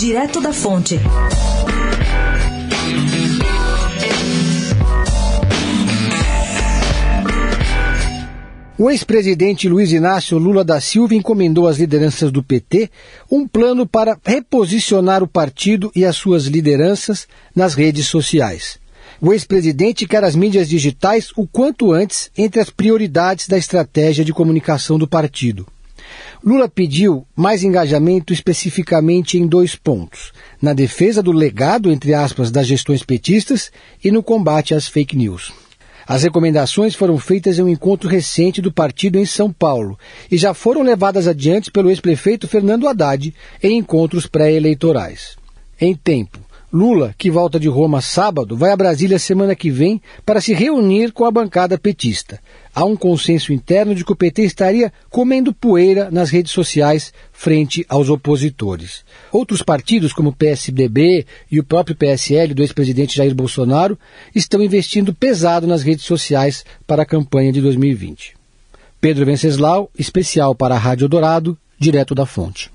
Direto da Fonte. O ex-presidente Luiz Inácio Lula da Silva encomendou às lideranças do PT um plano para reposicionar o partido e as suas lideranças nas redes sociais. O ex-presidente quer as mídias digitais o quanto antes entre as prioridades da estratégia de comunicação do partido. Lula pediu mais engajamento especificamente em dois pontos: na defesa do legado, entre aspas, das gestões petistas e no combate às fake news. As recomendações foram feitas em um encontro recente do partido em São Paulo e já foram levadas adiante pelo ex-prefeito Fernando Haddad em encontros pré-eleitorais. Em tempo, Lula, que volta de Roma sábado, vai a Brasília semana que vem para se reunir com a bancada petista. Há um consenso interno de que o PT estaria comendo poeira nas redes sociais frente aos opositores. Outros partidos, como o PSDB e o próprio PSL do ex-presidente Jair Bolsonaro, estão investindo pesado nas redes sociais para a campanha de 2020. Pedro Venceslau, especial para a Rádio Dourado, direto da fonte.